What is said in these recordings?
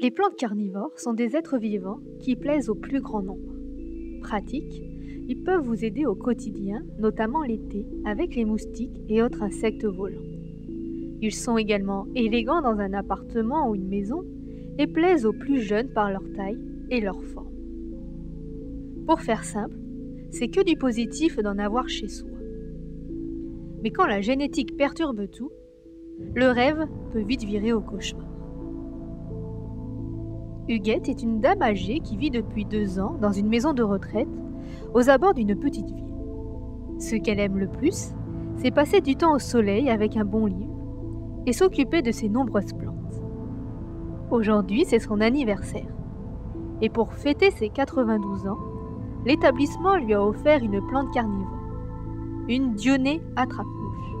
Les plantes carnivores sont des êtres vivants qui plaisent au plus grand nombre. Pratiques, ils peuvent vous aider au quotidien, notamment l'été, avec les moustiques et autres insectes volants. Ils sont également élégants dans un appartement ou une maison et plaisent aux plus jeunes par leur taille et leur forme. Pour faire simple, c'est que du positif d'en avoir chez soi. Mais quand la génétique perturbe tout, le rêve peut vite virer au cauchemar. Huguette est une dame âgée qui vit depuis deux ans dans une maison de retraite aux abords d'une petite ville. Ce qu'elle aime le plus, c'est passer du temps au soleil avec un bon livre et s'occuper de ses nombreuses plantes. Aujourd'hui, c'est son anniversaire. Et pour fêter ses 92 ans, l'établissement lui a offert une plante carnivore, une dionée attrape-mouche.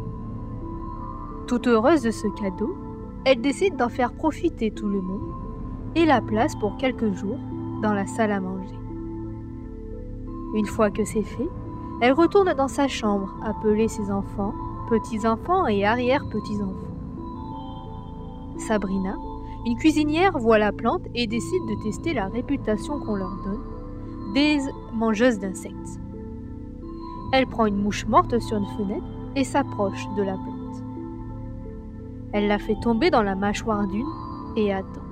Toute heureuse de ce cadeau, elle décide d'en faire profiter tout le monde et la place pour quelques jours dans la salle à manger. Une fois que c'est fait, elle retourne dans sa chambre appeler ses enfants, petits-enfants et arrière-petits-enfants. Sabrina, une cuisinière, voit la plante et décide de tester la réputation qu'on leur donne des mangeuses d'insectes. Elle prend une mouche morte sur une fenêtre et s'approche de la plante. Elle la fait tomber dans la mâchoire d'une et attend.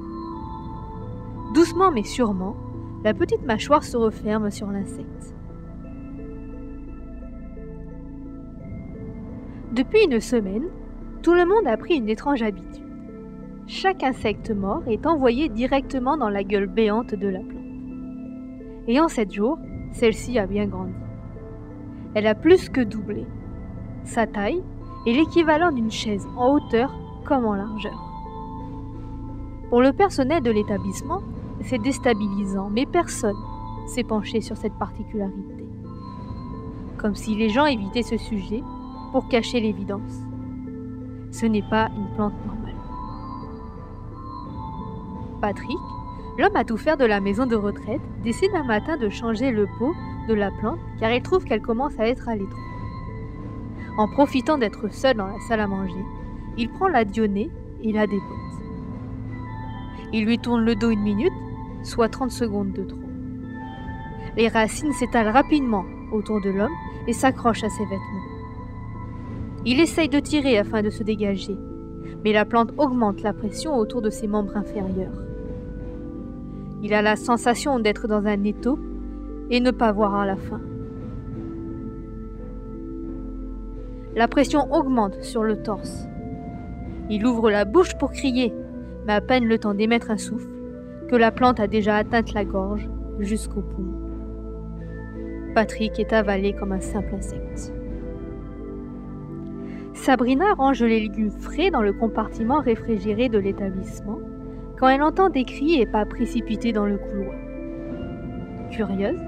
Doucement mais sûrement, la petite mâchoire se referme sur l'insecte. Depuis une semaine, tout le monde a pris une étrange habitude. Chaque insecte mort est envoyé directement dans la gueule béante de la plante. Et en sept jours, celle-ci a bien grandi. Elle a plus que doublé. Sa taille est l'équivalent d'une chaise en hauteur comme en largeur. Pour le personnel de l'établissement, c'est déstabilisant, mais personne s'est penché sur cette particularité. Comme si les gens évitaient ce sujet pour cacher l'évidence. Ce n'est pas une plante normale. Patrick, l'homme à tout faire de la maison de retraite, décide un matin de changer le pot de la plante car il trouve qu'elle commence à être à l'étroit. En profitant d'être seul dans la salle à manger, il prend la dionée et la dépote. Il lui tourne le dos une minute soit 30 secondes de trop. Les racines s'étalent rapidement autour de l'homme et s'accrochent à ses vêtements. Il essaye de tirer afin de se dégager, mais la plante augmente la pression autour de ses membres inférieurs. Il a la sensation d'être dans un étau et ne pas voir à la fin. La pression augmente sur le torse. Il ouvre la bouche pour crier, mais à peine le temps d'émettre un souffle, que la plante a déjà atteint la gorge jusqu'au poumon. Patrick est avalé comme un simple insecte. Sabrina range les légumes frais dans le compartiment réfrigéré de l'établissement quand elle entend des cris et pas précipités dans le couloir. Curieuse,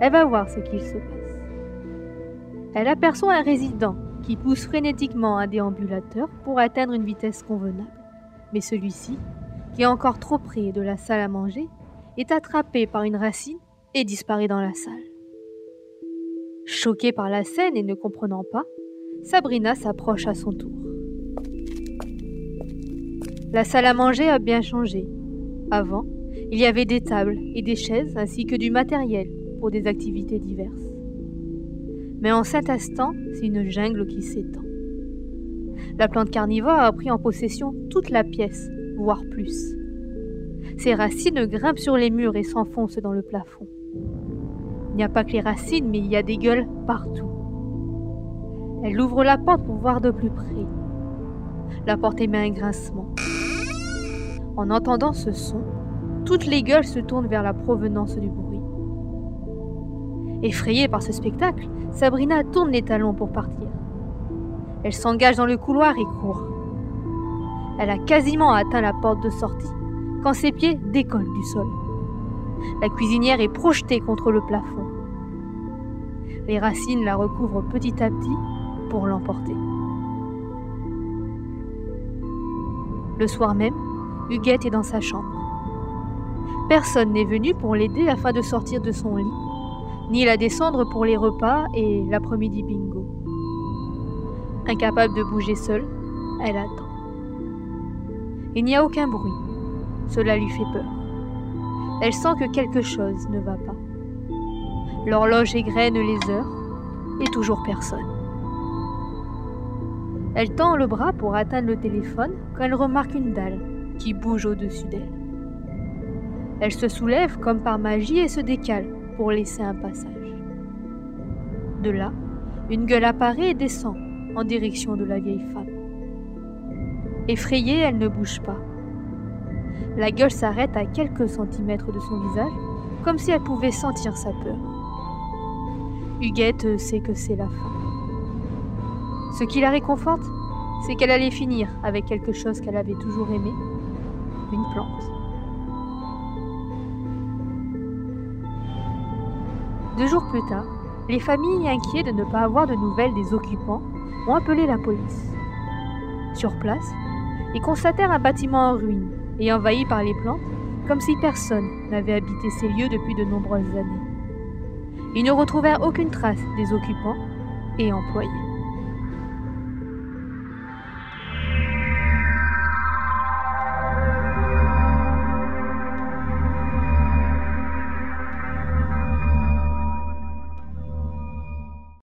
elle va voir ce qu'il se passe. Elle aperçoit un résident qui pousse frénétiquement un déambulateur pour atteindre une vitesse convenable. Mais celui-ci encore trop près de la salle à manger, est attrapé par une racine et disparaît dans la salle. Choquée par la scène et ne comprenant pas, Sabrina s'approche à son tour. La salle à manger a bien changé. Avant, il y avait des tables et des chaises ainsi que du matériel pour des activités diverses. Mais en cet instant, c'est une jungle qui s'étend. La plante carnivore a pris en possession toute la pièce plus. Ses racines grimpent sur les murs et s'enfoncent dans le plafond. Il n'y a pas que les racines, mais il y a des gueules partout. Elle ouvre la porte pour voir de plus près. La porte émet un grincement. En entendant ce son, toutes les gueules se tournent vers la provenance du bruit. Effrayée par ce spectacle, Sabrina tourne les talons pour partir. Elle s'engage dans le couloir et court. Elle a quasiment atteint la porte de sortie quand ses pieds décollent du sol. La cuisinière est projetée contre le plafond. Les racines la recouvrent petit à petit pour l'emporter. Le soir même, Huguette est dans sa chambre. Personne n'est venu pour l'aider afin de sortir de son lit, ni la descendre pour les repas et l'après-midi bingo. Incapable de bouger seule, elle attend. Il n'y a aucun bruit, Cela lui fait peur. Elle sent que quelque chose ne va pas. L'horloge égrène les heures et toujours personne. Elle tend le bras pour atteindre le téléphone quand elle remarque une dalle qui bouge au-dessus d'elle. Elle se soulève comme par magie et se décale pour laisser un passage. De là, une gueule apparaît et descend en direction de la vieille femme. Effrayée, elle ne bouge pas. La gueule s'arrête à quelques centimètres de son visage, comme si elle pouvait sentir sa peur. Huguette sait que c'est la fin. Ce qui la réconforte, c'est qu'elle allait finir avec quelque chose qu'elle avait toujours aimé, une plante. Deux jours plus tard, les familles inquiètes de ne pas avoir de nouvelles des occupants ont appelé la police. Sur place, ils constatèrent un bâtiment en ruine et envahi par les plantes, comme si personne n'avait habité ces lieux depuis de nombreuses années. Ils ne retrouvèrent aucune trace des occupants et employés.